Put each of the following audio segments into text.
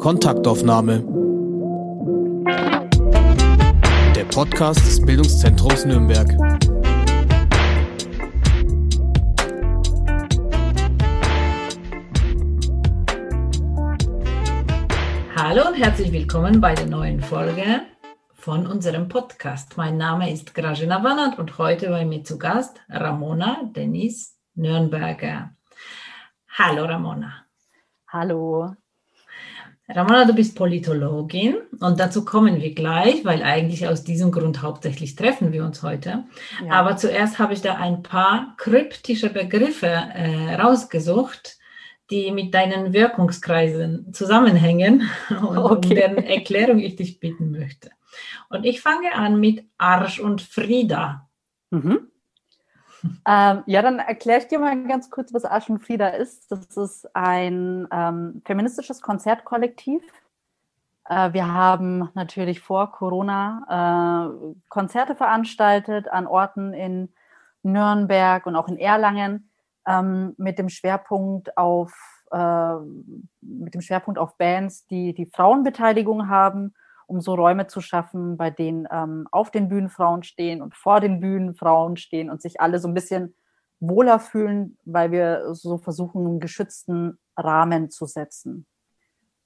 Kontaktaufnahme. Der Podcast des Bildungszentrums Nürnberg. Hallo und herzlich willkommen bei der neuen Folge von unserem Podcast. Mein Name ist Grażyna Wannert und heute bei mir zu Gast Ramona Dennis Nürnberger. Hallo Ramona. Hallo. Ramona, du bist Politologin und dazu kommen wir gleich, weil eigentlich aus diesem Grund hauptsächlich treffen wir uns heute. Ja. Aber zuerst habe ich da ein paar kryptische Begriffe äh, rausgesucht, die mit deinen Wirkungskreisen zusammenhängen und okay. um deren Erklärung ich dich bitten möchte. Und ich fange an mit Arsch und Frieda. Mhm. Ähm, ja, dann erkläre ich dir mal ganz kurz, was Frieda ist. Das ist ein ähm, feministisches Konzertkollektiv. Äh, wir haben natürlich vor Corona äh, Konzerte veranstaltet an Orten in Nürnberg und auch in Erlangen ähm, mit dem Schwerpunkt auf äh, mit dem Schwerpunkt auf Bands, die die Frauenbeteiligung haben um so Räume zu schaffen, bei denen ähm, auf den Bühnen Frauen stehen und vor den Bühnen Frauen stehen und sich alle so ein bisschen wohler fühlen, weil wir so versuchen, einen geschützten Rahmen zu setzen.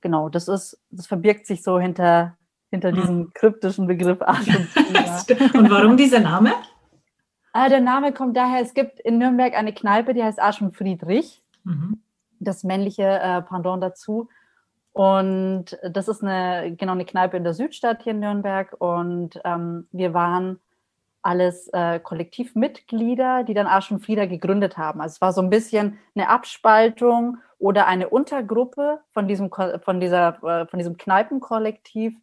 Genau, das ist, das verbirgt sich so hinter, hinter mhm. diesem kryptischen Begriff Arsch und Und warum dieser Name? Ah, der Name kommt daher, es gibt in Nürnberg eine Kneipe, die heißt Arsch und Friedrich. Mhm. Das männliche äh, Pendant dazu. Und das ist eine, genau eine Kneipe in der Südstadt hier in Nürnberg. Und ähm, wir waren alles äh, Kollektivmitglieder, die dann Arsch und Frieda gegründet haben. Also es war so ein bisschen eine Abspaltung oder eine Untergruppe von diesem, von dieser, äh, von diesem Kneipenkollektiv,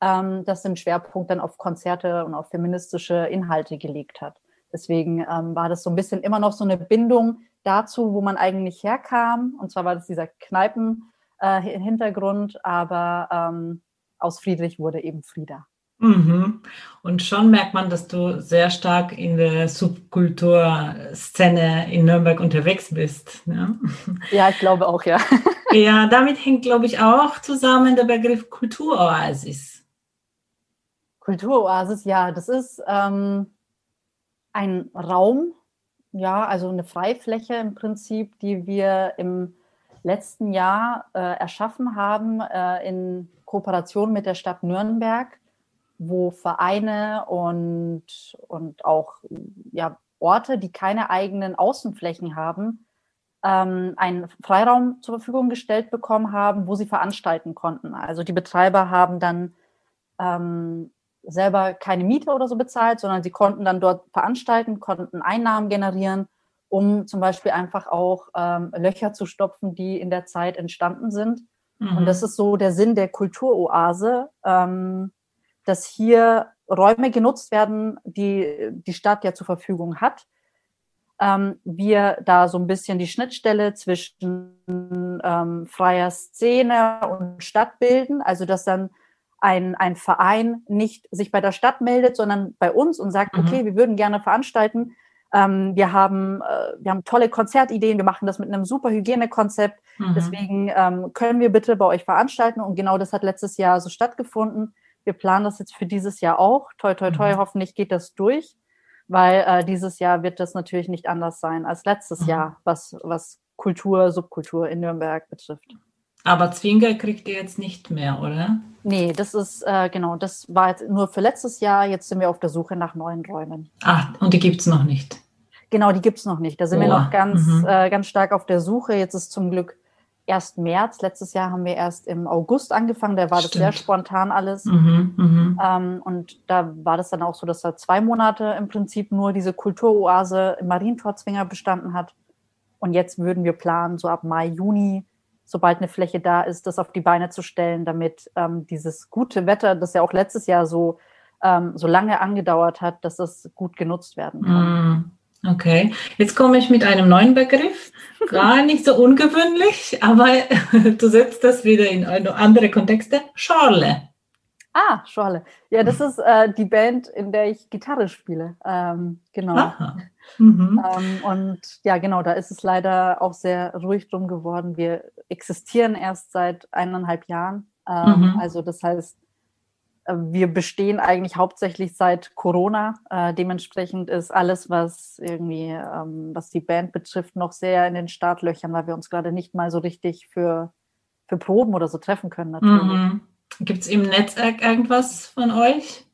ähm, das den Schwerpunkt dann auf Konzerte und auf feministische Inhalte gelegt hat. Deswegen ähm, war das so ein bisschen immer noch so eine Bindung dazu, wo man eigentlich herkam. Und zwar war das dieser Kneipen äh, Hintergrund, aber ähm, aus Friedrich wurde eben Frieda. Mhm. Und schon merkt man, dass du sehr stark in der Subkulturszene in Nürnberg unterwegs bist. Ne? Ja, ich glaube auch, ja. Ja, damit hängt, glaube ich, auch zusammen der Begriff Kulturoasis. Kulturoasis, ja, das ist ähm, ein Raum, ja, also eine Freifläche im Prinzip, die wir im letzten Jahr äh, erschaffen haben äh, in Kooperation mit der Stadt Nürnberg, wo Vereine und, und auch ja, Orte, die keine eigenen Außenflächen haben, ähm, einen Freiraum zur Verfügung gestellt bekommen haben, wo sie veranstalten konnten. Also die Betreiber haben dann ähm, selber keine Miete oder so bezahlt, sondern sie konnten dann dort veranstalten, konnten Einnahmen generieren um zum Beispiel einfach auch ähm, Löcher zu stopfen, die in der Zeit entstanden sind. Mhm. Und das ist so der Sinn der Kulturoase, ähm, dass hier Räume genutzt werden, die die Stadt ja zur Verfügung hat. Ähm, wir da so ein bisschen die Schnittstelle zwischen ähm, freier Szene und Stadt bilden, also dass dann ein, ein Verein nicht sich bei der Stadt meldet, sondern bei uns und sagt, mhm. okay, wir würden gerne veranstalten, ähm, wir, haben, äh, wir haben tolle Konzertideen, wir machen das mit einem super Hygienekonzept. Mhm. Deswegen ähm, können wir bitte bei euch veranstalten. Und genau das hat letztes Jahr so stattgefunden. Wir planen das jetzt für dieses Jahr auch. Toi, toi, toi, mhm. hoffentlich geht das durch, weil äh, dieses Jahr wird das natürlich nicht anders sein als letztes mhm. Jahr, was, was Kultur, Subkultur in Nürnberg betrifft. Aber Zwinger kriegt ihr jetzt nicht mehr, oder? Nee, das ist, äh, genau, das war jetzt nur für letztes Jahr. Jetzt sind wir auf der Suche nach neuen Räumen. Ah, und die gibt es noch nicht? Genau, die gibt es noch nicht. Da sind oh. wir noch ganz, mhm. äh, ganz stark auf der Suche. Jetzt ist zum Glück erst März. Letztes Jahr haben wir erst im August angefangen. Da war Stimmt. das sehr spontan alles. Mhm, mhm, ähm, und da war das dann auch so, dass da zwei Monate im Prinzip nur diese Kulturoase im Marientorzwinger bestanden hat. Und jetzt würden wir planen, so ab Mai, Juni, sobald eine Fläche da ist, das auf die Beine zu stellen, damit ähm, dieses gute Wetter, das ja auch letztes Jahr so, ähm, so lange angedauert hat, dass das gut genutzt werden kann. Mhm. Okay, jetzt komme ich mit einem neuen Begriff. Gar nicht so ungewöhnlich, aber du setzt das wieder in andere Kontexte. Schorle. Ah, Schorle. Ja, das ist äh, die Band, in der ich Gitarre spiele. Ähm, genau. Mhm. Ähm, und ja, genau, da ist es leider auch sehr ruhig drum geworden. Wir existieren erst seit eineinhalb Jahren. Ähm, mhm. Also das heißt, wir bestehen eigentlich hauptsächlich seit Corona. Äh, dementsprechend ist alles, was irgendwie, ähm, was die Band betrifft, noch sehr in den Startlöchern, weil wir uns gerade nicht mal so richtig für, für Proben oder so treffen können. Natürlich. Mhm. Gibt es im Netzwerk irgendwas von euch?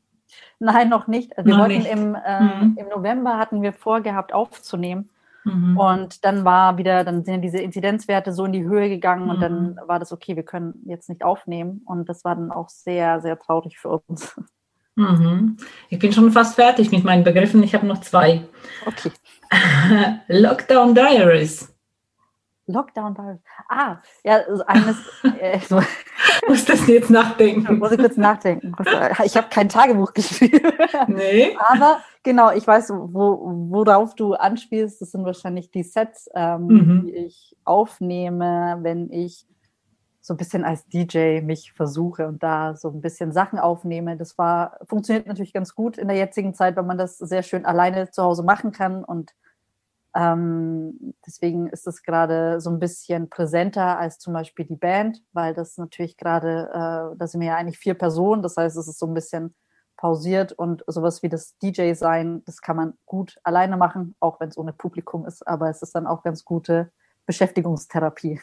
Nein, noch nicht. Also wir noch wollten nicht. Im, äh, mhm. im November hatten wir vorgehabt aufzunehmen. Mhm. Und dann war wieder, dann sind diese Inzidenzwerte so in die Höhe gegangen mhm. und dann mhm. war das okay, wir können jetzt nicht aufnehmen. Und das war dann auch sehr, sehr traurig für uns. Mhm. Ich bin schon fast fertig mit meinen Begriffen. Ich habe noch zwei. Okay. Lockdown Diaries. Lockdown Diaries. Ah, ja, eines. Äh, so. muss das jetzt nachdenken. Ich muss kurz nachdenken. Ich habe kein Tagebuch geschrieben. Nee. Aber genau, ich weiß, wo, worauf du anspielst. Das sind wahrscheinlich die Sets, ähm, mhm. die ich aufnehme, wenn ich so ein bisschen als DJ mich versuche und da so ein bisschen Sachen aufnehme. Das war, funktioniert natürlich ganz gut in der jetzigen Zeit, weil man das sehr schön alleine zu Hause machen kann und ähm, deswegen ist es gerade so ein bisschen präsenter als zum Beispiel die Band, weil das natürlich gerade, äh, da sind wir ja eigentlich vier Personen, das heißt, es ist so ein bisschen pausiert und sowas wie das DJ sein, das kann man gut alleine machen, auch wenn es ohne Publikum ist, aber es ist dann auch ganz gute Beschäftigungstherapie.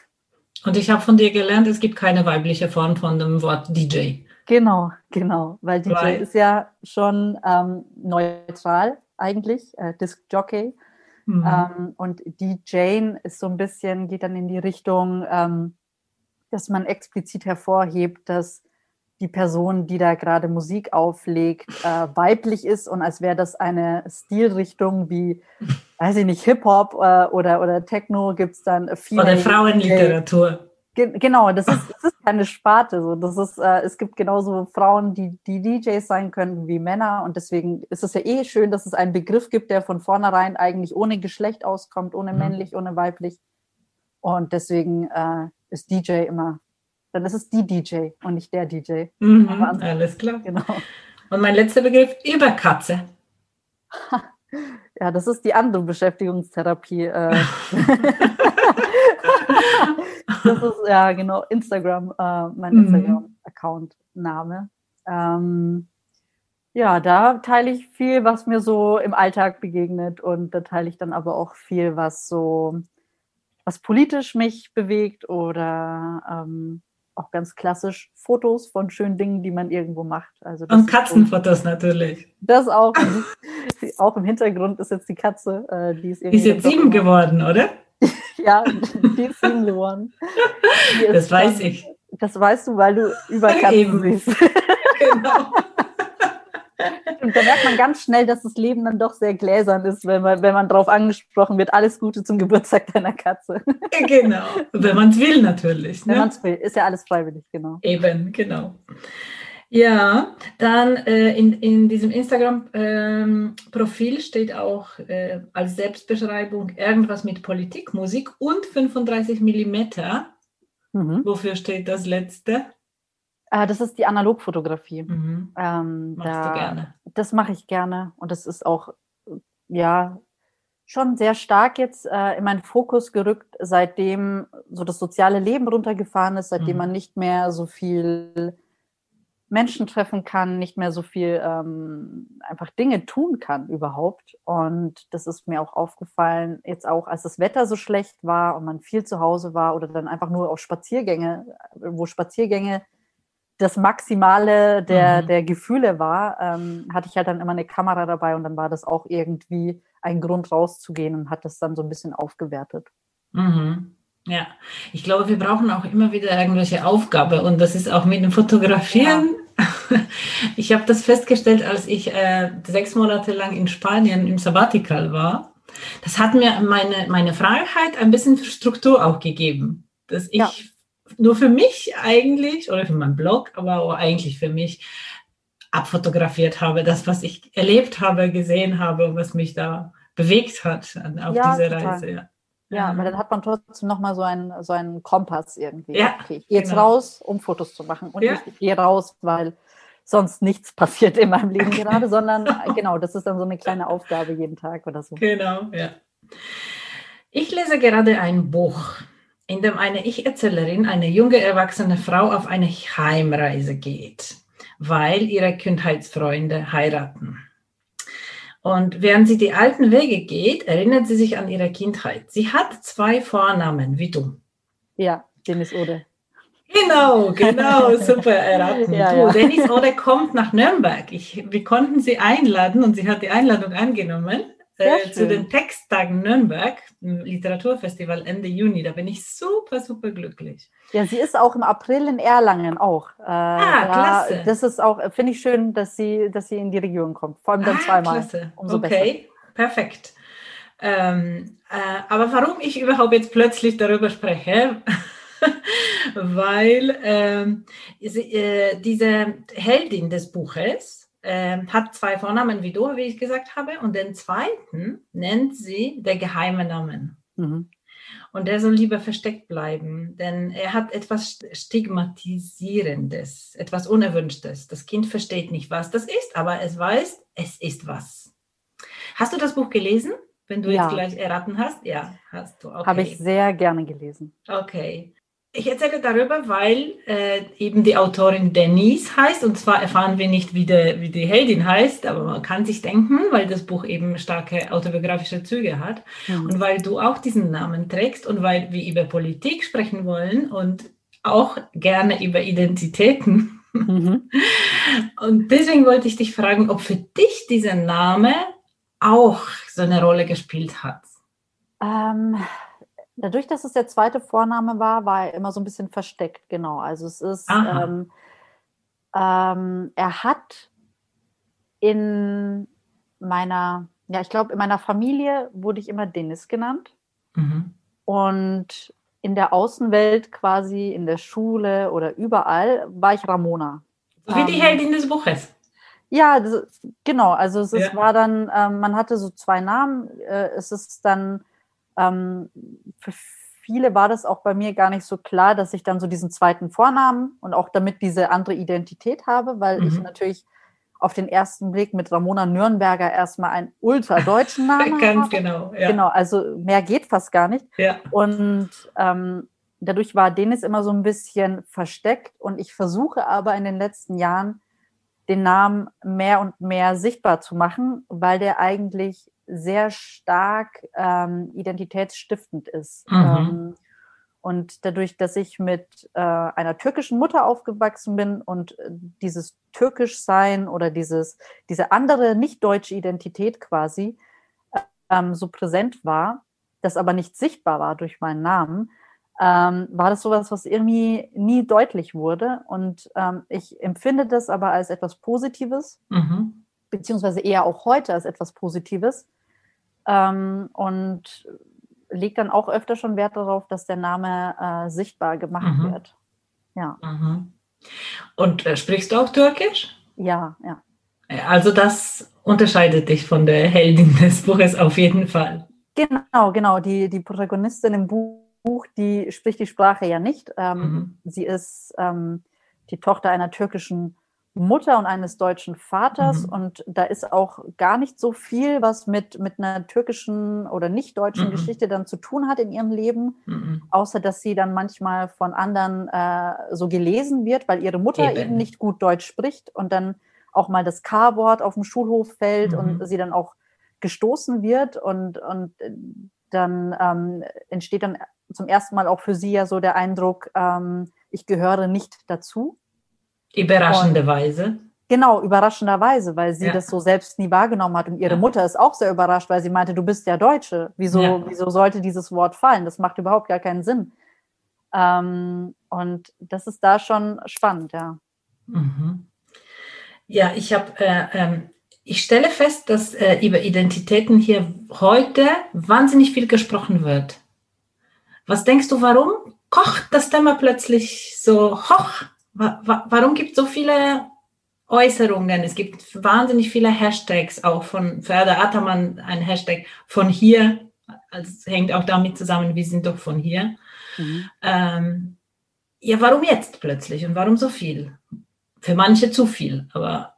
Und ich habe von dir gelernt, es gibt keine weibliche Form von dem Wort DJ. Genau, genau, weil DJ weil, ist ja schon ähm, neutral eigentlich, äh, Disc Jockey. Mhm. Ähm, und Jane ist so ein bisschen, geht dann in die Richtung, ähm, dass man explizit hervorhebt, dass die Person, die da gerade Musik auflegt, äh, weiblich ist und als wäre das eine Stilrichtung wie, weiß ich nicht, Hip-Hop äh, oder, oder Techno, gibt es dann viel. Oder Frauenliteratur. Ge genau, das ist, das ist keine Sparte. So. Das ist, äh, es gibt genauso Frauen, die, die DJs sein können wie Männer. Und deswegen ist es ja eh schön, dass es einen Begriff gibt, der von vornherein eigentlich ohne Geschlecht auskommt, ohne mhm. männlich, ohne weiblich. Und deswegen äh, ist DJ immer, dann ist es die DJ und nicht der DJ. Mhm, alles klar. Genau. Und mein letzter Begriff, Überkatze. ja, das ist die andere Beschäftigungstherapie. Äh. das ist ja genau Instagram, äh, mein mhm. Instagram-Account-Name. Ähm, ja, da teile ich viel, was mir so im Alltag begegnet und da teile ich dann aber auch viel, was so, was politisch mich bewegt oder ähm, auch ganz klassisch Fotos von schönen Dingen, die man irgendwo macht. Also und Katzenfotos so, natürlich. Das auch. auch im Hintergrund ist jetzt die Katze. Äh, die ist, die ist jetzt sieben geworden, oder? ja, die ist sieben geworden. Das weiß dann, ich. Das weißt du, weil du über Katzen siehst. genau. Und da merkt man ganz schnell, dass das Leben dann doch sehr gläsern ist, wenn man, wenn man darauf angesprochen wird, alles Gute zum Geburtstag deiner Katze. Genau, wenn man es will natürlich. Ne? Wenn man es will, ist ja alles freiwillig, genau. Eben, genau. Ja, dann äh, in, in diesem Instagram-Profil ähm, steht auch äh, als Selbstbeschreibung irgendwas mit Politik, Musik und 35 Millimeter. Mhm. Wofür steht das letzte? Äh, das ist die Analogfotografie. Mhm. Ähm, Machst da, du gerne? Das mache ich gerne und das ist auch, ja, schon sehr stark jetzt äh, in meinen Fokus gerückt, seitdem so das soziale Leben runtergefahren ist, seitdem mhm. man nicht mehr so viel Menschen treffen kann, nicht mehr so viel ähm, einfach Dinge tun kann überhaupt. Und das ist mir auch aufgefallen, jetzt auch als das Wetter so schlecht war und man viel zu Hause war oder dann einfach nur auf Spaziergänge, wo Spaziergänge das Maximale der, mhm. der Gefühle war, ähm, hatte ich halt dann immer eine Kamera dabei und dann war das auch irgendwie ein Grund rauszugehen und hat das dann so ein bisschen aufgewertet. Mhm. Ja, ich glaube, wir brauchen auch immer wieder irgendwelche Aufgabe und das ist auch mit dem Fotografieren. Ja. Ich habe das festgestellt, als ich äh, sechs Monate lang in Spanien im Sabbatical war. Das hat mir meine, meine Freiheit ein bisschen Struktur auch gegeben, dass ich ja. Nur für mich eigentlich oder für meinen Blog, aber auch eigentlich für mich abfotografiert habe, das, was ich erlebt habe, gesehen habe und was mich da bewegt hat auf ja, dieser total. Reise. Ja. Ja, weil dann hat man trotzdem nochmal so einen, so einen Kompass irgendwie. Ja, okay, ich gehe jetzt genau. raus, um Fotos zu machen. Und ja. ich gehe raus, weil sonst nichts passiert in meinem Leben gerade, sondern genau, das ist dann so eine kleine Aufgabe jeden Tag oder so. Genau, ja. Ich lese gerade ein Buch. In dem eine Ich-Erzählerin, eine junge erwachsene Frau, auf eine Heimreise geht, weil ihre Kindheitsfreunde heiraten. Und während sie die alten Wege geht, erinnert sie sich an ihre Kindheit. Sie hat zwei Vornamen, wie du. Ja, Dennis Ode. Genau, genau, super erraten. ja, ja. Dennis Ode kommt nach Nürnberg. Ich, wir konnten sie einladen und sie hat die Einladung angenommen äh, zu den Texttagen Nürnberg, im Literaturfestival Ende Juni. Da bin ich super, super glücklich. Ja, sie ist auch im April in Erlangen auch. Äh, ah, klasse. Das ist auch, finde ich schön, dass sie, dass sie in die Region kommt. Vor allem dann ah, zweimal. Klasse. Umso okay, besser. perfekt. Ähm, äh, aber warum ich überhaupt jetzt plötzlich darüber spreche, weil ähm, äh, diese Heldin des Buches, äh, hat zwei Vornamen wie du, wie ich gesagt habe, und den zweiten nennt sie der geheime Namen. Mhm. Und der soll lieber versteckt bleiben, denn er hat etwas Stigmatisierendes, etwas Unerwünschtes. Das Kind versteht nicht, was das ist, aber es weiß, es ist was. Hast du das Buch gelesen? Wenn du ja. jetzt gleich erraten hast? Ja, hast du. Okay. Habe ich sehr gerne gelesen. Okay. Ich erzähle darüber, weil äh, eben die Autorin Denise heißt und zwar erfahren wir nicht, wie, de, wie die Heldin heißt, aber man kann sich denken, weil das Buch eben starke autobiografische Züge hat mhm. und weil du auch diesen Namen trägst und weil wir über Politik sprechen wollen und auch gerne über Identitäten. Mhm. Und deswegen wollte ich dich fragen, ob für dich dieser Name auch so eine Rolle gespielt hat. Ähm, Dadurch, dass es der zweite Vorname war, war er immer so ein bisschen versteckt, genau. Also es ist, ähm, ähm, er hat in meiner, ja, ich glaube, in meiner Familie wurde ich immer Dennis genannt. Mhm. Und in der Außenwelt, quasi in der Schule oder überall, war ich Ramona. Wie die ähm, Heldin des Buches. Ja, das, genau. Also es ja. war dann, ähm, man hatte so zwei Namen. Äh, es ist dann ähm, für viele war das auch bei mir gar nicht so klar, dass ich dann so diesen zweiten Vornamen und auch damit diese andere Identität habe, weil mhm. ich natürlich auf den ersten Blick mit Ramona Nürnberger erstmal einen ultradeutschen Namen Ganz habe. genau, ja. Genau, also mehr geht fast gar nicht. Ja. Und ähm, dadurch war Denis immer so ein bisschen versteckt und ich versuche aber in den letzten Jahren den Namen mehr und mehr sichtbar zu machen, weil der eigentlich sehr stark ähm, identitätsstiftend ist. Mhm. Ähm, und dadurch, dass ich mit äh, einer türkischen Mutter aufgewachsen bin und äh, dieses Türkischsein oder dieses, diese andere nicht deutsche Identität quasi ähm, so präsent war, das aber nicht sichtbar war durch meinen Namen, ähm, war das sowas, was irgendwie nie deutlich wurde. Und ähm, ich empfinde das aber als etwas Positives, mhm. beziehungsweise eher auch heute als etwas Positives, ähm, und legt dann auch öfter schon Wert darauf, dass der Name äh, sichtbar gemacht mhm. wird. Ja. Mhm. Und äh, sprichst du auch Türkisch? Ja, ja. Also das unterscheidet dich von der Heldin des Buches auf jeden Fall. Genau, genau. Die, die Protagonistin im Buch, die spricht die Sprache ja nicht. Ähm, mhm. Sie ist ähm, die Tochter einer türkischen Mutter und eines deutschen Vaters. Mhm. Und da ist auch gar nicht so viel, was mit, mit einer türkischen oder nicht deutschen mhm. Geschichte dann zu tun hat in ihrem Leben, mhm. außer dass sie dann manchmal von anderen äh, so gelesen wird, weil ihre Mutter eben. eben. nicht gut Deutsch spricht und dann auch mal das K-Wort auf dem Schulhof fällt und mhm. sie dann auch gestoßen wird und, und dann ähm, entsteht dann zum ersten Mal auch für sie ja so der Eindruck, ähm, ich gehöre nicht dazu. Überraschenderweise. Genau, überraschenderweise, weil sie ja. das so selbst nie wahrgenommen hat. Und ihre ja. Mutter ist auch sehr überrascht, weil sie meinte, du bist ja Deutsche. Wieso, ja. wieso sollte dieses Wort fallen? Das macht überhaupt gar keinen Sinn. Ähm, und das ist da schon spannend, ja. Mhm. Ja, ich habe, äh, ähm, ich stelle fest, dass äh, über Identitäten hier heute wahnsinnig viel gesprochen wird. Was denkst du, warum kocht das Thema plötzlich so hoch? Warum gibt es so viele Äußerungen? Es gibt wahnsinnig viele Hashtags, auch von Förder Ataman ein Hashtag von hier. Also es hängt auch damit zusammen, wir sind doch von hier. Mhm. Ähm, ja, warum jetzt plötzlich und warum so viel? Für manche zu viel, aber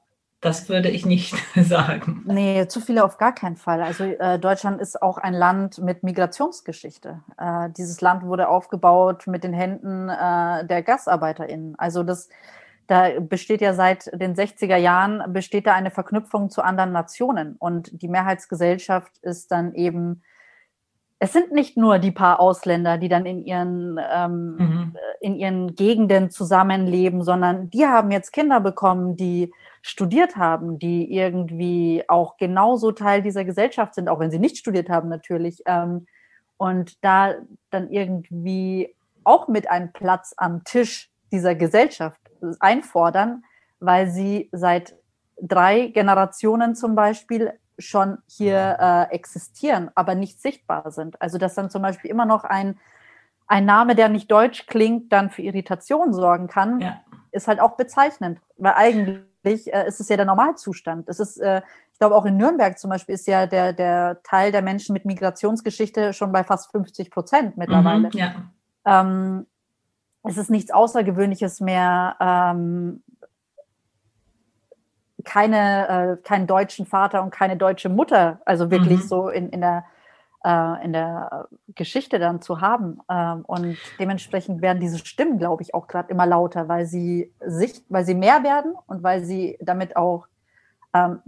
Das würde ich nicht sagen. Nee, zu viele auf gar keinen Fall. Also äh, Deutschland ist auch ein Land mit Migrationsgeschichte. Äh, dieses Land wurde aufgebaut mit den Händen äh, der GastarbeiterInnen. Also das, da besteht ja seit den 60er Jahren, besteht da eine Verknüpfung zu anderen Nationen. Und die Mehrheitsgesellschaft ist dann eben es sind nicht nur die paar Ausländer, die dann in ihren, ähm, mhm. in ihren Gegenden zusammenleben, sondern die haben jetzt Kinder bekommen, die studiert haben, die irgendwie auch genauso Teil dieser Gesellschaft sind, auch wenn sie nicht studiert haben natürlich. Ähm, und da dann irgendwie auch mit einem Platz am Tisch dieser Gesellschaft einfordern, weil sie seit drei Generationen zum Beispiel schon hier äh, existieren, aber nicht sichtbar sind. Also dass dann zum Beispiel immer noch ein, ein Name, der nicht deutsch klingt, dann für Irritation sorgen kann, ja. ist halt auch bezeichnend, weil eigentlich äh, ist es ja der Normalzustand. Es ist, äh, ich glaube auch in Nürnberg zum Beispiel ist ja der, der Teil der Menschen mit Migrationsgeschichte schon bei fast 50 Prozent mittlerweile. Mhm, ja. ähm, es ist nichts Außergewöhnliches mehr, ähm, keine, äh, keinen deutschen Vater und keine deutsche Mutter, also wirklich mhm. so in, in der in der Geschichte dann zu haben. Ähm, und dementsprechend werden diese Stimmen, glaube ich, auch gerade immer lauter, weil sie sich, weil sie mehr werden und weil sie damit auch, ähm,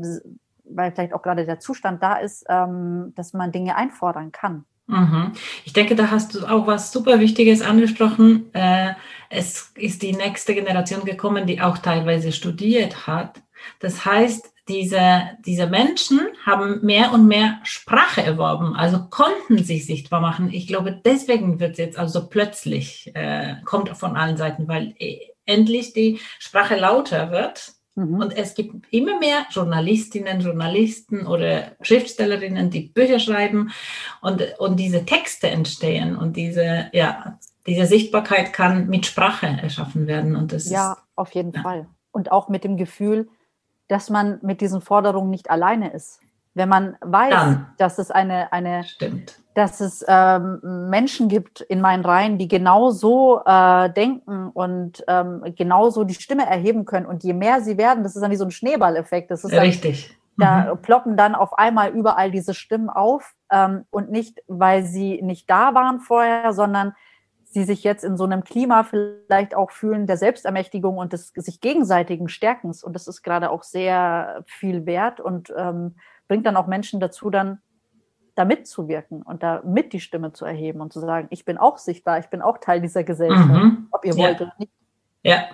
weil vielleicht auch gerade der Zustand da ist, ähm, dass man Dinge einfordern kann. Mhm. Ich denke, da hast du auch was super Wichtiges angesprochen. Äh, es ist die nächste Generation gekommen, die auch teilweise studiert hat. Das heißt, diese, diese Menschen haben mehr und mehr Sprache erworben, also konnten sich sichtbar machen. Ich glaube, deswegen wird es jetzt also plötzlich, äh, kommt von allen Seiten, weil äh, endlich die Sprache lauter wird. Mhm. Und es gibt immer mehr Journalistinnen, Journalisten oder Schriftstellerinnen, die Bücher schreiben und, und diese Texte entstehen und diese, ja, diese Sichtbarkeit kann mit Sprache erschaffen werden. Und das ja, ist, auf jeden ja. Fall. Und auch mit dem Gefühl, dass man mit diesen Forderungen nicht alleine ist. Wenn man weiß, Dann. dass es eine, eine Stimmt. dass es ähm, Menschen gibt in meinen Reihen, die genauso äh, denken und ähm, genauso die Stimme erheben können. Und je mehr sie werden, das ist dann wie so ein Schneeballeffekt. Das ist dann, Richtig. Da mhm. ploppen dann auf einmal überall diese Stimmen auf ähm, und nicht, weil sie nicht da waren vorher, sondern sie sich jetzt in so einem Klima vielleicht auch fühlen der Selbstermächtigung und des sich gegenseitigen Stärkens. Und das ist gerade auch sehr viel wert und ähm, bringt dann auch Menschen dazu, dann da mitzuwirken und da mit die Stimme zu erheben und zu sagen, ich bin auch sichtbar, ich bin auch Teil dieser Gesellschaft, mhm. ob ihr wollt ja. oder nicht. Ja.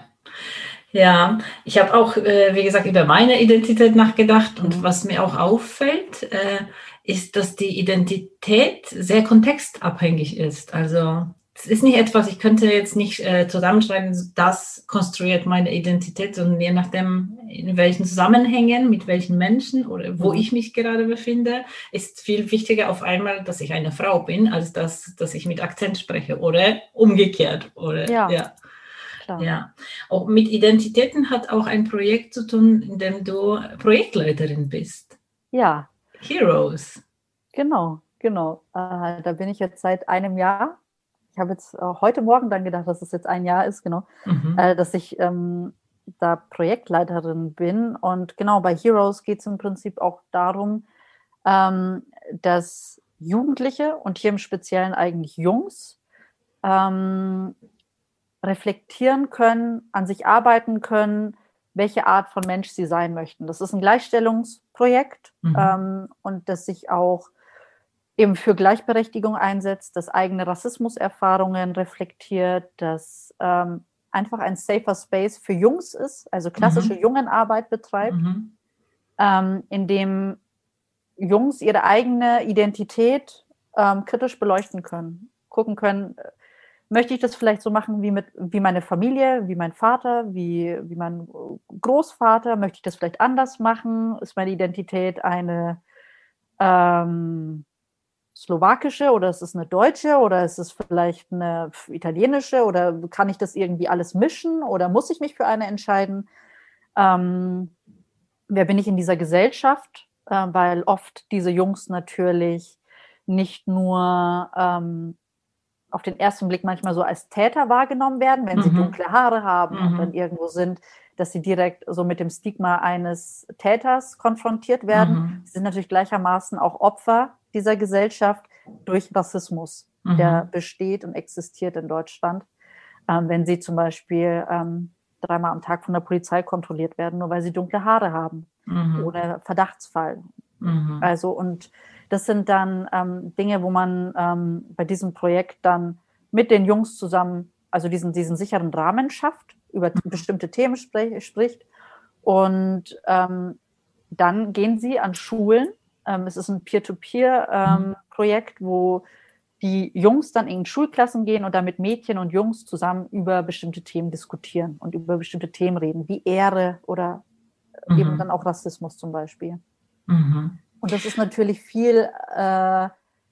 Ja, ich habe auch, äh, wie gesagt, über meine Identität nachgedacht und mhm. was mir auch auffällt, äh, ist, dass die Identität sehr kontextabhängig ist. Also es ist nicht etwas, ich könnte jetzt nicht äh, zusammenschreiben, das konstruiert meine Identität, sondern je nachdem, in welchen Zusammenhängen, mit welchen Menschen oder wo mhm. ich mich gerade befinde, ist viel wichtiger auf einmal, dass ich eine Frau bin, als dass, dass ich mit Akzent spreche oder umgekehrt. Oder, ja. ja. Klar. Ja, auch mit Identitäten hat auch ein Projekt zu tun, in dem du Projektleiterin bist. Ja. Heroes. Genau, genau. Äh, da bin ich jetzt seit einem Jahr ich habe jetzt äh, heute Morgen dann gedacht, dass es jetzt ein Jahr ist, genau, mhm. äh, dass ich ähm, da Projektleiterin bin. Und genau, bei Heroes geht es im Prinzip auch darum, ähm, dass Jugendliche und hier im Speziellen eigentlich Jungs ähm, reflektieren können, an sich arbeiten können, welche Art von Mensch sie sein möchten. Das ist ein Gleichstellungsprojekt mhm. ähm, und das sich auch eben für Gleichberechtigung einsetzt, das eigene Rassismuserfahrungen reflektiert, dass ähm, einfach ein safer Space für Jungs ist, also klassische mhm. Jungenarbeit betreibt, mhm. ähm, in dem Jungs ihre eigene Identität ähm, kritisch beleuchten können, gucken können, äh, möchte ich das vielleicht so machen wie mit wie meine Familie, wie mein Vater, wie, wie mein Großvater, möchte ich das vielleicht anders machen? Ist meine Identität eine ähm, slowakische oder ist es eine deutsche oder ist es vielleicht eine italienische oder kann ich das irgendwie alles mischen oder muss ich mich für eine entscheiden? Ähm, wer bin ich in dieser Gesellschaft? Äh, weil oft diese Jungs natürlich nicht nur ähm, auf den ersten Blick manchmal so als Täter wahrgenommen werden, wenn mhm. sie dunkle Haare haben mhm. und dann irgendwo sind, dass sie direkt so mit dem Stigma eines Täters konfrontiert werden. Mhm. Sie sind natürlich gleichermaßen auch Opfer dieser Gesellschaft durch Rassismus, der mhm. besteht und existiert in Deutschland. Ähm, wenn sie zum Beispiel ähm, dreimal am Tag von der Polizei kontrolliert werden, nur weil sie dunkle Haare haben, mhm. ohne Verdachtsfall. Mhm. Also und das sind dann ähm, Dinge, wo man ähm, bei diesem Projekt dann mit den Jungs zusammen, also diesen, diesen sicheren Rahmen schafft, über mhm. bestimmte Themen sprech, spricht. Und ähm, dann gehen sie an Schulen. Ähm, es ist ein Peer-to-Peer-Projekt, ähm, mhm. wo die Jungs dann in Schulklassen gehen und damit Mädchen und Jungs zusammen über bestimmte Themen diskutieren und über bestimmte Themen reden, wie Ehre oder mhm. eben dann auch Rassismus zum Beispiel. Mhm. Und das ist natürlich viel äh,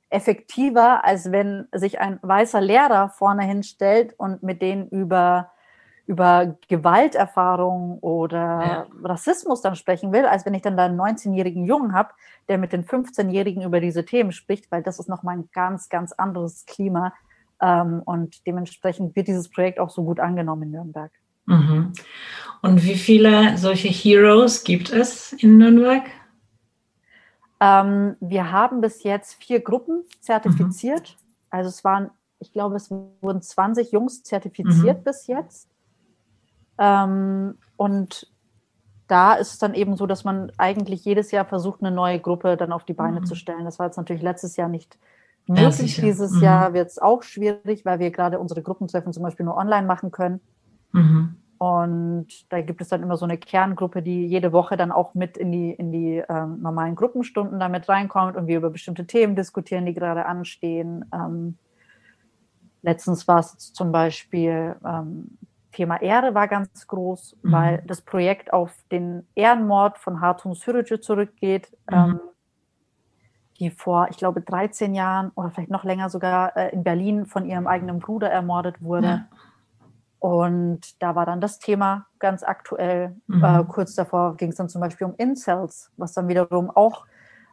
effektiver, als wenn sich ein weißer Lehrer vorne hinstellt und mit denen über, über Gewalterfahrung oder ja. Rassismus dann sprechen will, als wenn ich dann da einen 19-jährigen Jungen habe, der mit den 15-Jährigen über diese Themen spricht, weil das ist nochmal ein ganz, ganz anderes Klima. Ähm, und dementsprechend wird dieses Projekt auch so gut angenommen in Nürnberg. Mhm. Und wie viele solche Heroes gibt es in Nürnberg? Ähm, wir haben bis jetzt vier Gruppen zertifiziert. Mhm. Also es waren, ich glaube, es wurden 20 Jungs zertifiziert mhm. bis jetzt. Ähm, und da ist es dann eben so, dass man eigentlich jedes Jahr versucht, eine neue Gruppe dann auf die Beine mhm. zu stellen. Das war jetzt natürlich letztes Jahr nicht möglich. Ja, Dieses mhm. Jahr wird es auch schwierig, weil wir gerade unsere Gruppentreffen zum Beispiel nur online machen können. Mhm. Und da gibt es dann immer so eine Kerngruppe, die jede Woche dann auch mit in die, in die ähm, normalen Gruppenstunden damit reinkommt und wir über bestimmte Themen diskutieren, die gerade anstehen. Ähm, letztens war es zum Beispiel ähm, Thema Ehre war ganz groß, mhm. weil das Projekt auf den Ehrenmord von Hatun Sürücü zurückgeht, mhm. ähm, die vor, ich glaube, 13 Jahren oder vielleicht noch länger sogar äh, in Berlin von ihrem eigenen Bruder ermordet wurde. Ja. Und da war dann das Thema ganz aktuell. Mhm. Äh, kurz davor ging es dann zum Beispiel um Incels, was dann wiederum auch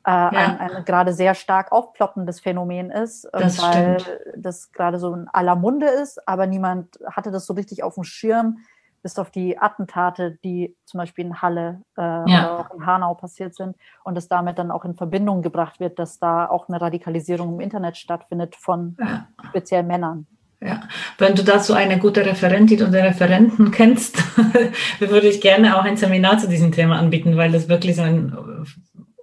äh, ja. ein, ein gerade sehr stark aufploppendes Phänomen ist, äh, das weil stimmt. das gerade so in aller Munde ist, aber niemand hatte das so richtig auf dem Schirm, bis auf die Attentate, die zum Beispiel in Halle äh, ja. oder auch in Hanau passiert sind und es damit dann auch in Verbindung gebracht wird, dass da auch eine Radikalisierung im Internet stattfindet von ja. speziell Männern. Ja, wenn du dazu eine gute Referentin oder Referenten kennst, würde ich gerne auch ein Seminar zu diesem Thema anbieten, weil das wirklich so ein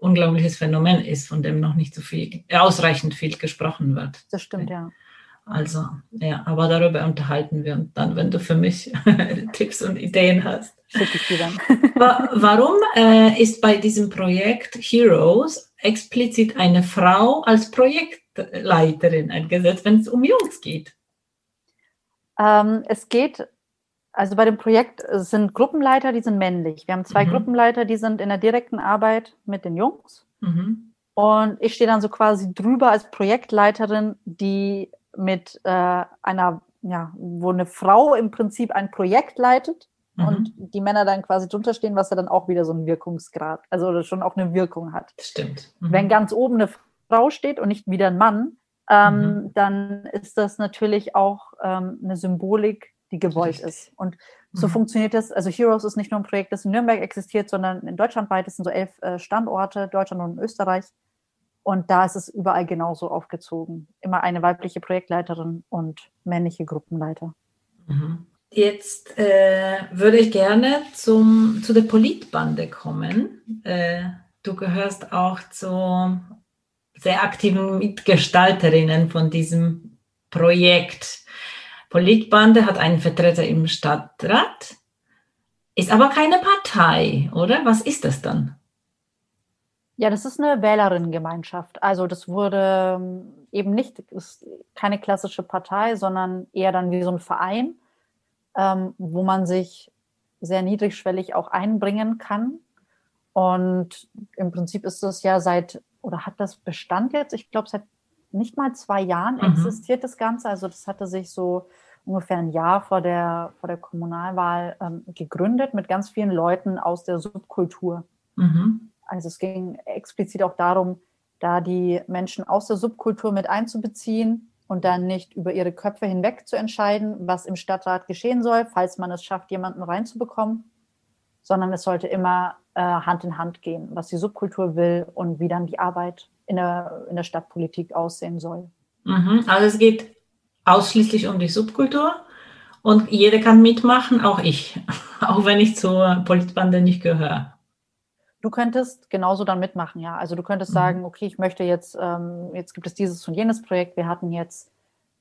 unglaubliches Phänomen ist, von dem noch nicht so viel, äh, ausreichend viel gesprochen wird. Das stimmt, ja. Also, ja, aber darüber unterhalten wir und dann, wenn du für mich Tipps und Ideen hast. Warum äh, ist bei diesem Projekt Heroes explizit eine Frau als Projektleiterin eingesetzt, wenn es um Jungs geht? Ähm, es geht, also bei dem Projekt sind Gruppenleiter, die sind männlich. Wir haben zwei mhm. Gruppenleiter, die sind in der direkten Arbeit mit den Jungs. Mhm. Und ich stehe dann so quasi drüber als Projektleiterin, die mit äh, einer, ja, wo eine Frau im Prinzip ein Projekt leitet mhm. und die Männer dann quasi drunter stehen, was ja dann auch wieder so einen Wirkungsgrad, also schon auch eine Wirkung hat. Stimmt. Mhm. Wenn ganz oben eine Frau steht und nicht wieder ein Mann, ähm, mhm. dann ist das natürlich auch ähm, eine Symbolik, die gewollt Richtig. ist. Und so mhm. funktioniert das. Also Heroes ist nicht nur ein Projekt, das in Nürnberg existiert, sondern in Deutschland weit. Es sind so elf äh, Standorte, Deutschland und Österreich. Und da ist es überall genauso aufgezogen. Immer eine weibliche Projektleiterin und männliche Gruppenleiter. Mhm. Jetzt äh, würde ich gerne zum, zu der Politbande kommen. Äh, du gehörst auch zu sehr aktiven Mitgestalterinnen von diesem Projekt. Politbande hat einen Vertreter im Stadtrat, ist aber keine Partei, oder? Was ist das dann? Ja, das ist eine Wählerinnengemeinschaft. Also das wurde ähm, eben nicht, ist keine klassische Partei, sondern eher dann wie so ein Verein, ähm, wo man sich sehr niedrigschwellig auch einbringen kann. Und im Prinzip ist das ja seit oder hat das Bestand jetzt? Ich glaube, seit nicht mal zwei Jahren mhm. existiert das Ganze. Also das hatte sich so ungefähr ein Jahr vor der, vor der Kommunalwahl ähm, gegründet mit ganz vielen Leuten aus der Subkultur. Mhm. Also es ging explizit auch darum, da die Menschen aus der Subkultur mit einzubeziehen, und dann nicht über ihre Köpfe hinweg zu entscheiden, was im Stadtrat geschehen soll, falls man es schafft, jemanden reinzubekommen, sondern es sollte immer äh, Hand in Hand gehen, was die Subkultur will und wie dann die Arbeit in der, in der Stadtpolitik aussehen soll. Mhm. Also es geht ausschließlich um die Subkultur und jeder kann mitmachen, auch ich, auch wenn ich zur Politbande nicht gehöre. Du könntest genauso dann mitmachen, ja. Also du könntest mhm. sagen, okay, ich möchte jetzt, ähm, jetzt gibt es dieses und jenes Projekt. Wir hatten jetzt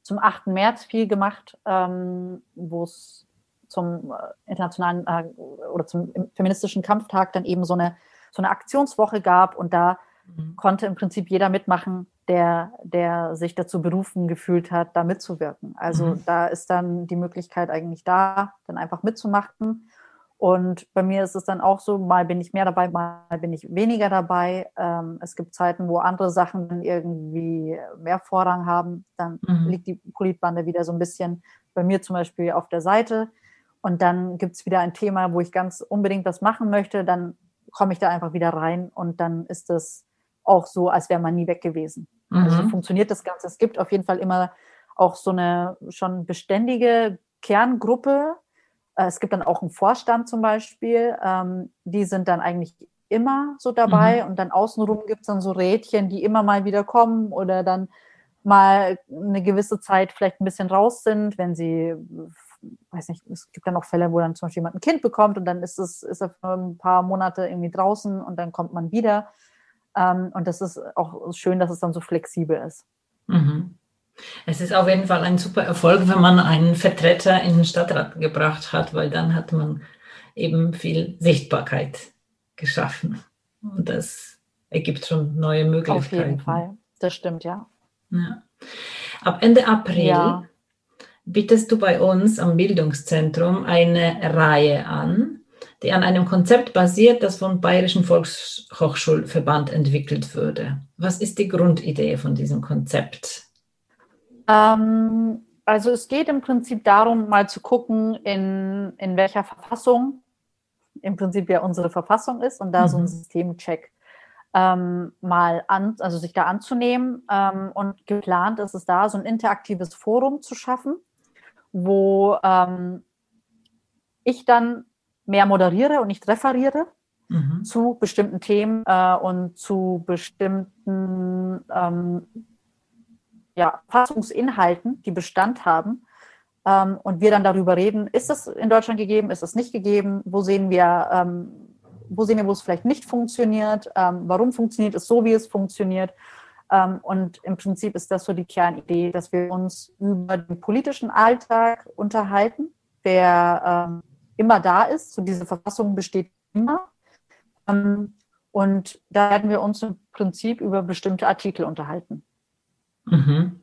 zum 8. März viel gemacht, ähm, wo es zum äh, internationalen äh, oder zum feministischen Kampftag dann eben so eine, so eine Aktionswoche gab und da mhm. konnte im Prinzip jeder mitmachen, der, der sich dazu berufen gefühlt hat, da mitzuwirken. Also mhm. da ist dann die Möglichkeit eigentlich da, dann einfach mitzumachen. Und bei mir ist es dann auch so, mal bin ich mehr dabei, mal bin ich weniger dabei. Ähm, es gibt Zeiten, wo andere Sachen irgendwie mehr Vorrang haben. Dann mhm. liegt die Politbande wieder so ein bisschen bei mir zum Beispiel auf der Seite. Und dann gibt es wieder ein Thema, wo ich ganz unbedingt was machen möchte. Dann komme ich da einfach wieder rein und dann ist es auch so, als wäre man nie weg gewesen. Also mhm. Also funktioniert das Ganze. Es gibt auf jeden Fall immer auch so eine schon beständige Kerngruppe. Äh, es gibt dann auch einen Vorstand zum Beispiel. Ähm, die sind dann eigentlich immer so dabei mhm. und dann außenrum gibt es dann so Rädchen, die immer mal wieder kommen oder dann mal eine gewisse Zeit vielleicht ein bisschen raus sind, wenn sie, weiß nicht, es gibt dann auch Fälle, wo dann zum Beispiel jemand ein Kind bekommt und dann ist es, ist er für ein paar Monate irgendwie draußen und dann kommt man wieder. Ähm, und das ist auch schön, dass es dann so flexibel ist. Mhm. Es ist auf jeden Fall ein super Erfolg, wenn man einen Vertreter in den Stadtrat gebracht hat, weil dann hat man eben viel Sichtbarkeit geschaffen. Und das ergibt schon neue Möglichkeiten. Auf jeden Fall, das stimmt, ja. ja. Ab Ende April ja. Bietest du bei uns am Bildungszentrum eine Reihe an, die an einem Konzept basiert, das vom Bayerischen Volkshochschulverband entwickelt wurde. Was ist die Grundidee von diesem Konzept? Ähm, also es geht im Prinzip darum, mal zu gucken, in, in welcher Verfassung im Prinzip ja unsere Verfassung ist und da mhm. so ein. Systemcheck ähm, mal an, also sich da anzunehmen. Ähm, und geplant ist es da, so ein interaktives Forum zu schaffen, wo ähm, ich dann mehr moderiere und nicht referiere mhm. zu bestimmten Themen äh, und zu bestimmten ähm, ja, Fassungsinhalten, die Bestand haben. Ähm, und wir dann darüber reden, ist das in Deutschland gegeben, ist das nicht gegeben, wo sehen wir, ähm, wo sehen wir, wo es vielleicht nicht funktioniert, ähm, warum funktioniert es so, wie es funktioniert. Ähm, und im Prinzip ist das so die Kernidee, dass wir uns über den politischen Alltag unterhalten, der ähm, immer da ist. So diese Verfassung besteht immer. Ähm, und da werden wir uns im Prinzip über bestimmte Artikel unterhalten. Mhm.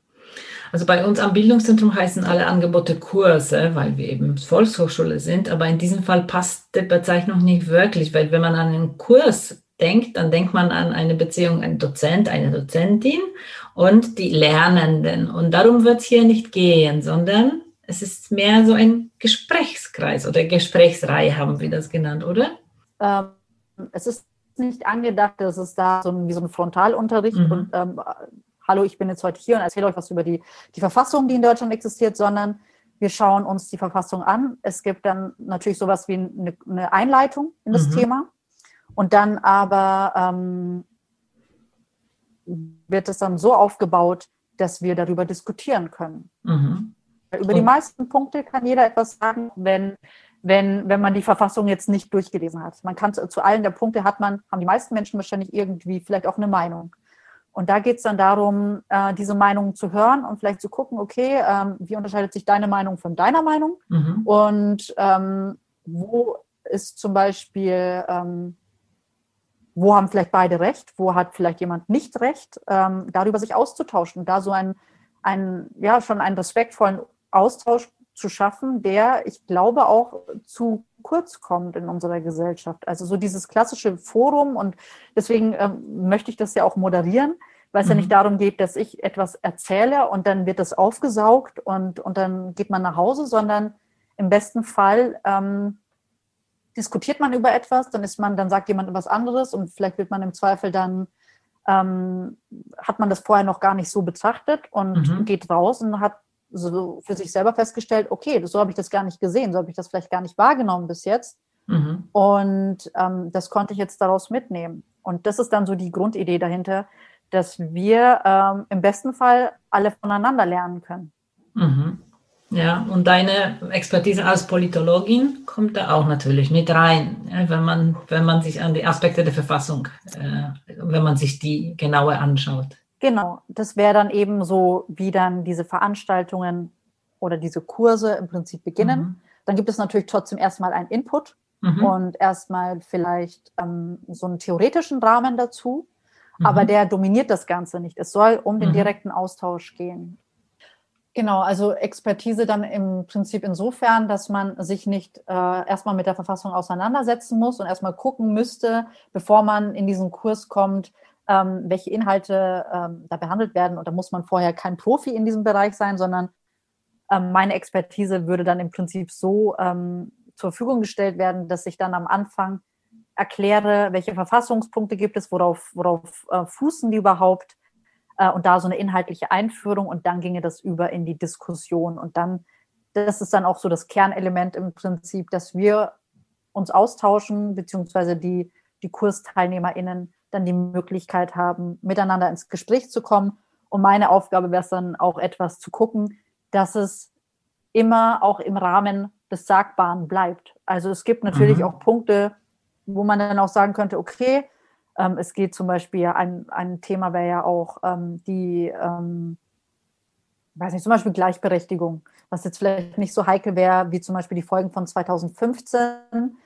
Also bei uns am Bildungszentrum heißen alle Angebote Kurse, weil wir eben Volkshochschule sind. Aber in diesem Fall passt die Bezeichnung nicht wirklich, weil wenn man an einen Kurs denkt, dann denkt man an eine Beziehung, ein Dozent, eine Dozentin und die Lernenden. Und darum wird es hier nicht gehen, sondern es ist mehr so ein Gesprächskreis oder Gesprächsreihe haben wir das genannt, oder? Ähm, es ist nicht angedacht, dass es da so ein, wie so ein Frontalunterricht mhm. und ähm, hallo, ich bin jetzt heute hier und erzähle euch was über die, die Verfassung, die in Deutschland existiert, sondern wir schauen uns die Verfassung an. Es gibt dann natürlich sowas wie eine, eine Einleitung in das mhm. Thema. Und dann aber ähm, wird es dann so aufgebaut, dass wir darüber diskutieren können. Mhm. Über die meisten Punkte kann jeder etwas sagen, wenn, wenn, wenn man die Verfassung jetzt nicht durchgelesen hat. Man kann zu, zu allen der Punkte hat man, haben die meisten Menschen wahrscheinlich irgendwie vielleicht auch eine Meinung. Und da geht es dann darum, äh, diese Meinungen zu hören und vielleicht zu gucken, okay, ähm, wie unterscheidet sich deine Meinung von deiner Meinung? Mhm. Und ähm, wo ist zum Beispiel, ähm, wo haben vielleicht beide recht, wo hat vielleicht jemand nicht recht, ähm, darüber sich auszutauschen, da so ein, ein, ja, schon einen respektvollen Austausch zu schaffen, der, ich glaube, auch zu kurz kommt in unserer Gesellschaft. Also so dieses klassische Forum und deswegen ähm, möchte ich das ja auch moderieren, weil es mhm. ja nicht darum geht, dass ich etwas erzähle und dann wird das aufgesaugt und, und dann geht man nach Hause, sondern im besten Fall ähm, diskutiert man über etwas, dann ist man, dann sagt jemand etwas anderes und vielleicht wird man im Zweifel dann ähm, hat man das vorher noch gar nicht so betrachtet und mhm. geht raus und hat so für sich selber festgestellt, okay, so habe ich das gar nicht gesehen, so habe ich das vielleicht gar nicht wahrgenommen bis jetzt. Mhm. Und ähm, das konnte ich jetzt daraus mitnehmen. Und das ist dann so die Grundidee dahinter, dass wir ähm, im besten Fall alle voneinander lernen können. Mhm. Ja, und deine Expertise als Politologin kommt da auch natürlich mit rein, wenn, man, wenn man sich an die Aspekte der Verfassung, äh, wenn man sich die genauer anschaut. Genau, das wäre dann eben so, wie dann diese Veranstaltungen oder diese Kurse im Prinzip beginnen. Mhm. Dann gibt es natürlich trotzdem erstmal einen Input mhm. und erstmal vielleicht ähm, so einen theoretischen Rahmen dazu, mhm. aber der dominiert das Ganze nicht. Es soll um den mhm. direkten Austausch gehen. Genau, also Expertise dann im Prinzip insofern, dass man sich nicht äh, erstmal mit der Verfassung auseinandersetzen muss und erstmal gucken müsste, bevor man in diesen Kurs kommt, ähm, welche Inhalte ähm, da behandelt werden. Und da muss man vorher kein Profi in diesem Bereich sein, sondern ähm, meine Expertise würde dann im Prinzip so ähm, zur Verfügung gestellt werden, dass ich dann am Anfang erkläre, welche Verfassungspunkte gibt es, worauf, worauf äh, fußen die überhaupt äh, und da so eine inhaltliche Einführung und dann ginge das über in die Diskussion und dann, das ist dann auch so das Kernelement im Prinzip, dass wir uns austauschen, beziehungsweise die, die KursteilnehmerInnen dann die Möglichkeit haben, miteinander ins Gespräch zu kommen. Und meine Aufgabe wäre es dann auch etwas zu gucken, dass es immer auch im Rahmen des Sagbaren bleibt. Also es gibt natürlich mhm. auch Punkte, wo man dann auch sagen könnte, okay, ähm, es geht zum Beispiel, ein, ein Thema wäre ja auch ähm, die, ähm, weiß nicht, zum Beispiel Gleichberechtigung, was jetzt vielleicht nicht so heikel wäre, wie zum Beispiel die Folgen von 2015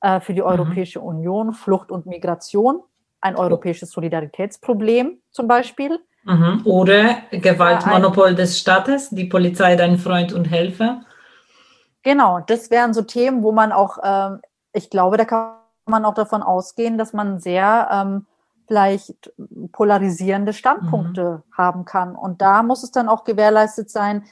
äh, für die mhm. Europäische mhm. Union, Flucht und Migration, ein europäisches Solidaritätsproblem zum Beispiel. Mhm. Oder Gewaltmonopol ja, des Staates, die Polizei dein Freund und Helfer. Genau, das wären so Themen, wo man auch, ähm, ich glaube, da kann man auch davon ausgehen, dass man sehr ähm, vielleicht polarisierende Standpunkte mhm. haben kann. Und da muss es dann auch gewährleistet sein,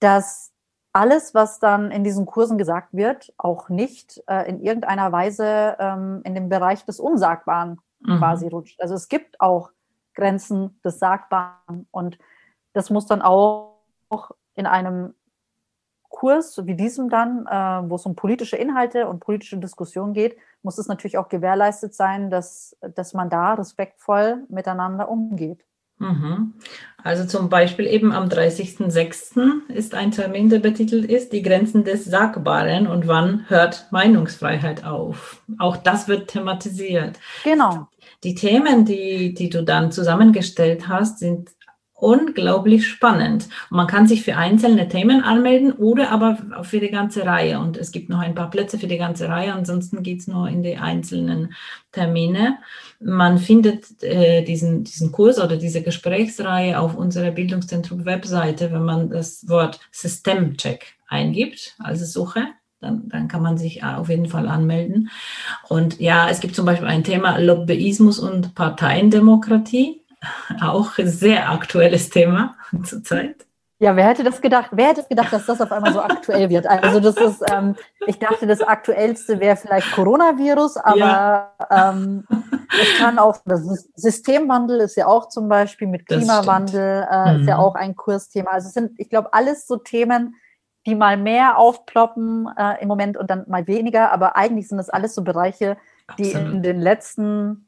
dass alles, was dann in diesen Kursen gesagt wird, auch nicht äh, in irgendeiner Weise ähm, in den Bereich des Unsagbaren mhm. quasi rutscht. Also es gibt auch Grenzen des Sagbaren und das muss dann auch in einem Kurs wie diesem dann, äh, wo es um politische Inhalte und politische Diskussionen geht, muss es natürlich auch gewährleistet sein, dass, dass man da respektvoll miteinander umgeht. Mhm. Also zum Beispiel eben am 30.06. ist ein Termin, der betitelt ist, die Grenzen des Sagbaren und wann hört Meinungsfreiheit auf. Auch das wird thematisiert. Genau. Die Themen, die, die du dann zusammengestellt hast, sind unglaublich spannend. Und man kann sich für einzelne Themen anmelden oder aber für die ganze Reihe. Und es gibt noch ein paar Plätze für die ganze Reihe, ansonsten geht's nur in die einzelnen Termine. Man findet äh, diesen, diesen Kurs oder diese Gesprächsreihe auf unserer Bildungszentrum-Webseite, wenn man das Wort Systemcheck eingibt, also Suche. Dann, dann kann man sich auf jeden Fall anmelden. Und ja, es gibt zum Beispiel ein Thema Lobbyismus und Parteiendemokratie auch sehr aktuelles Thema zurzeit. Ja, wer hätte das gedacht? Wer hätte gedacht, dass das auf einmal so aktuell wird? Also das ist, ähm, ich dachte, das aktuellste wäre vielleicht Coronavirus, aber ja. ähm, es kann auch, das Systemwandel ist ja auch zum Beispiel mit Klimawandel, äh, mhm. ist ja mhm. auch ein Kursthema. Also es sind, ich glaube, alles so Themen, die mal mehr aufploppen äh, im Moment und dann mal weniger, aber eigentlich sind das alles so Bereiche, die Absolut. in den letzten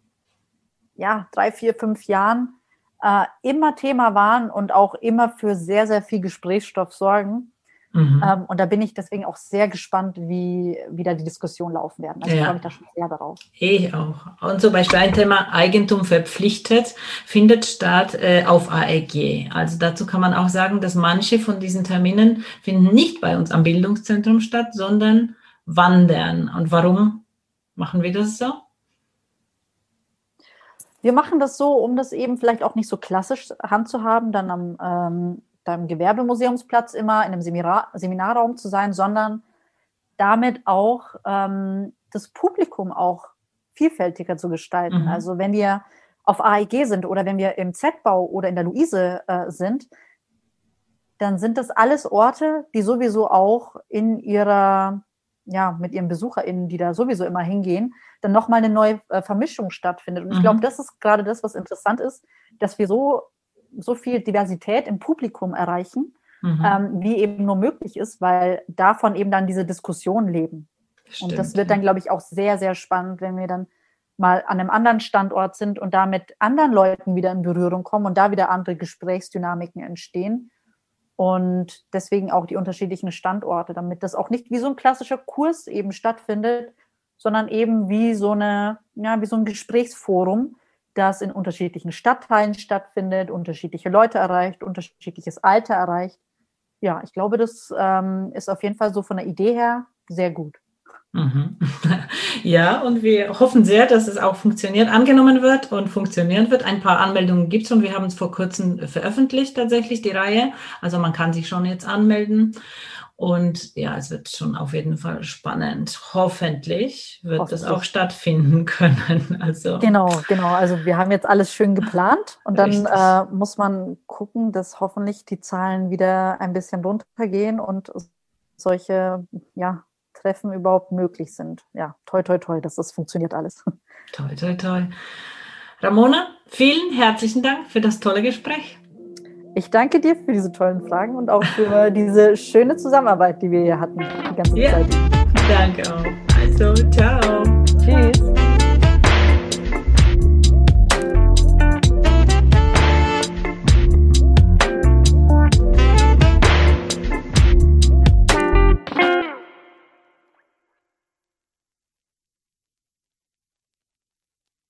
ja, drei, vier, fünf Jahren äh, immer Thema waren und auch immer für sehr, sehr viel Gesprächsstoff sorgen. Mhm. Ähm, und da bin ich deswegen auch sehr gespannt, wie, wie da die Diskussionen laufen werden. Also ja. ich freue mich da schon sehr darauf. Ich auch. Und zum Beispiel ein Thema Eigentum verpflichtet findet statt äh, auf AEG. Also dazu kann man auch sagen, dass manche von diesen Terminen finden nicht bei uns am Bildungszentrum statt, sondern wandern. Und warum machen wir das so? Wir machen das so, um das eben vielleicht auch nicht so klassisch handzuhaben, dann am ähm, deinem Gewerbemuseumsplatz immer in einem Seminar, Seminarraum zu sein, sondern damit auch ähm, das Publikum auch vielfältiger zu gestalten. Mhm. Also wenn wir auf AEG sind oder wenn wir im Z-Bau oder in der Luise äh, sind, dann sind das alles Orte, die sowieso auch in ihrer ja, mit ihren BesucherInnen, die da sowieso immer hingehen, dann nochmal eine neue äh, Vermischung stattfindet. Und ich glaube, mhm. das ist gerade das, was interessant ist, dass wir so, so viel Diversität im Publikum erreichen, mhm. ähm, wie eben nur möglich ist, weil davon eben dann diese Diskussionen leben. Stimmt, und das wird dann, glaube ich, auch sehr, sehr spannend, wenn wir dann mal an einem anderen Standort sind und da mit anderen Leuten wieder in Berührung kommen und da wieder andere Gesprächsdynamiken entstehen. Und deswegen auch die unterschiedlichen Standorte, damit das auch nicht wie so ein klassischer Kurs eben stattfindet, sondern eben wie so eine, ja, wie so ein Gesprächsforum, das in unterschiedlichen Stadtteilen stattfindet, unterschiedliche Leute erreicht, unterschiedliches Alter erreicht. Ja, ich glaube, das ähm, ist auf jeden Fall so von der Idee her sehr gut. Mhm. Ja, und wir hoffen sehr, dass es auch funktioniert, angenommen wird und funktionieren wird. Ein paar Anmeldungen gibt es und wir haben es vor kurzem veröffentlicht, tatsächlich die Reihe. Also man kann sich schon jetzt anmelden. Und ja, es wird schon auf jeden Fall spannend. Hoffentlich wird Hoffentlich. das auch stattfinden können. Also genau, genau. Also wir haben jetzt alles schön geplant und dann äh, muss man gucken, dass hoffentlich die Zahlen wieder ein bisschen runtergehen und solche ja, Treffen überhaupt möglich sind. Ja, toi, toi, toi, dass das funktioniert alles. Toi, toi, toi. Ramona, vielen herzlichen Dank für das tolle Gespräch. Ich danke dir für diese tollen Fragen und auch für diese schöne Zusammenarbeit, die wir hier hatten die ganze ja, Zeit. Danke auch. Also, ciao.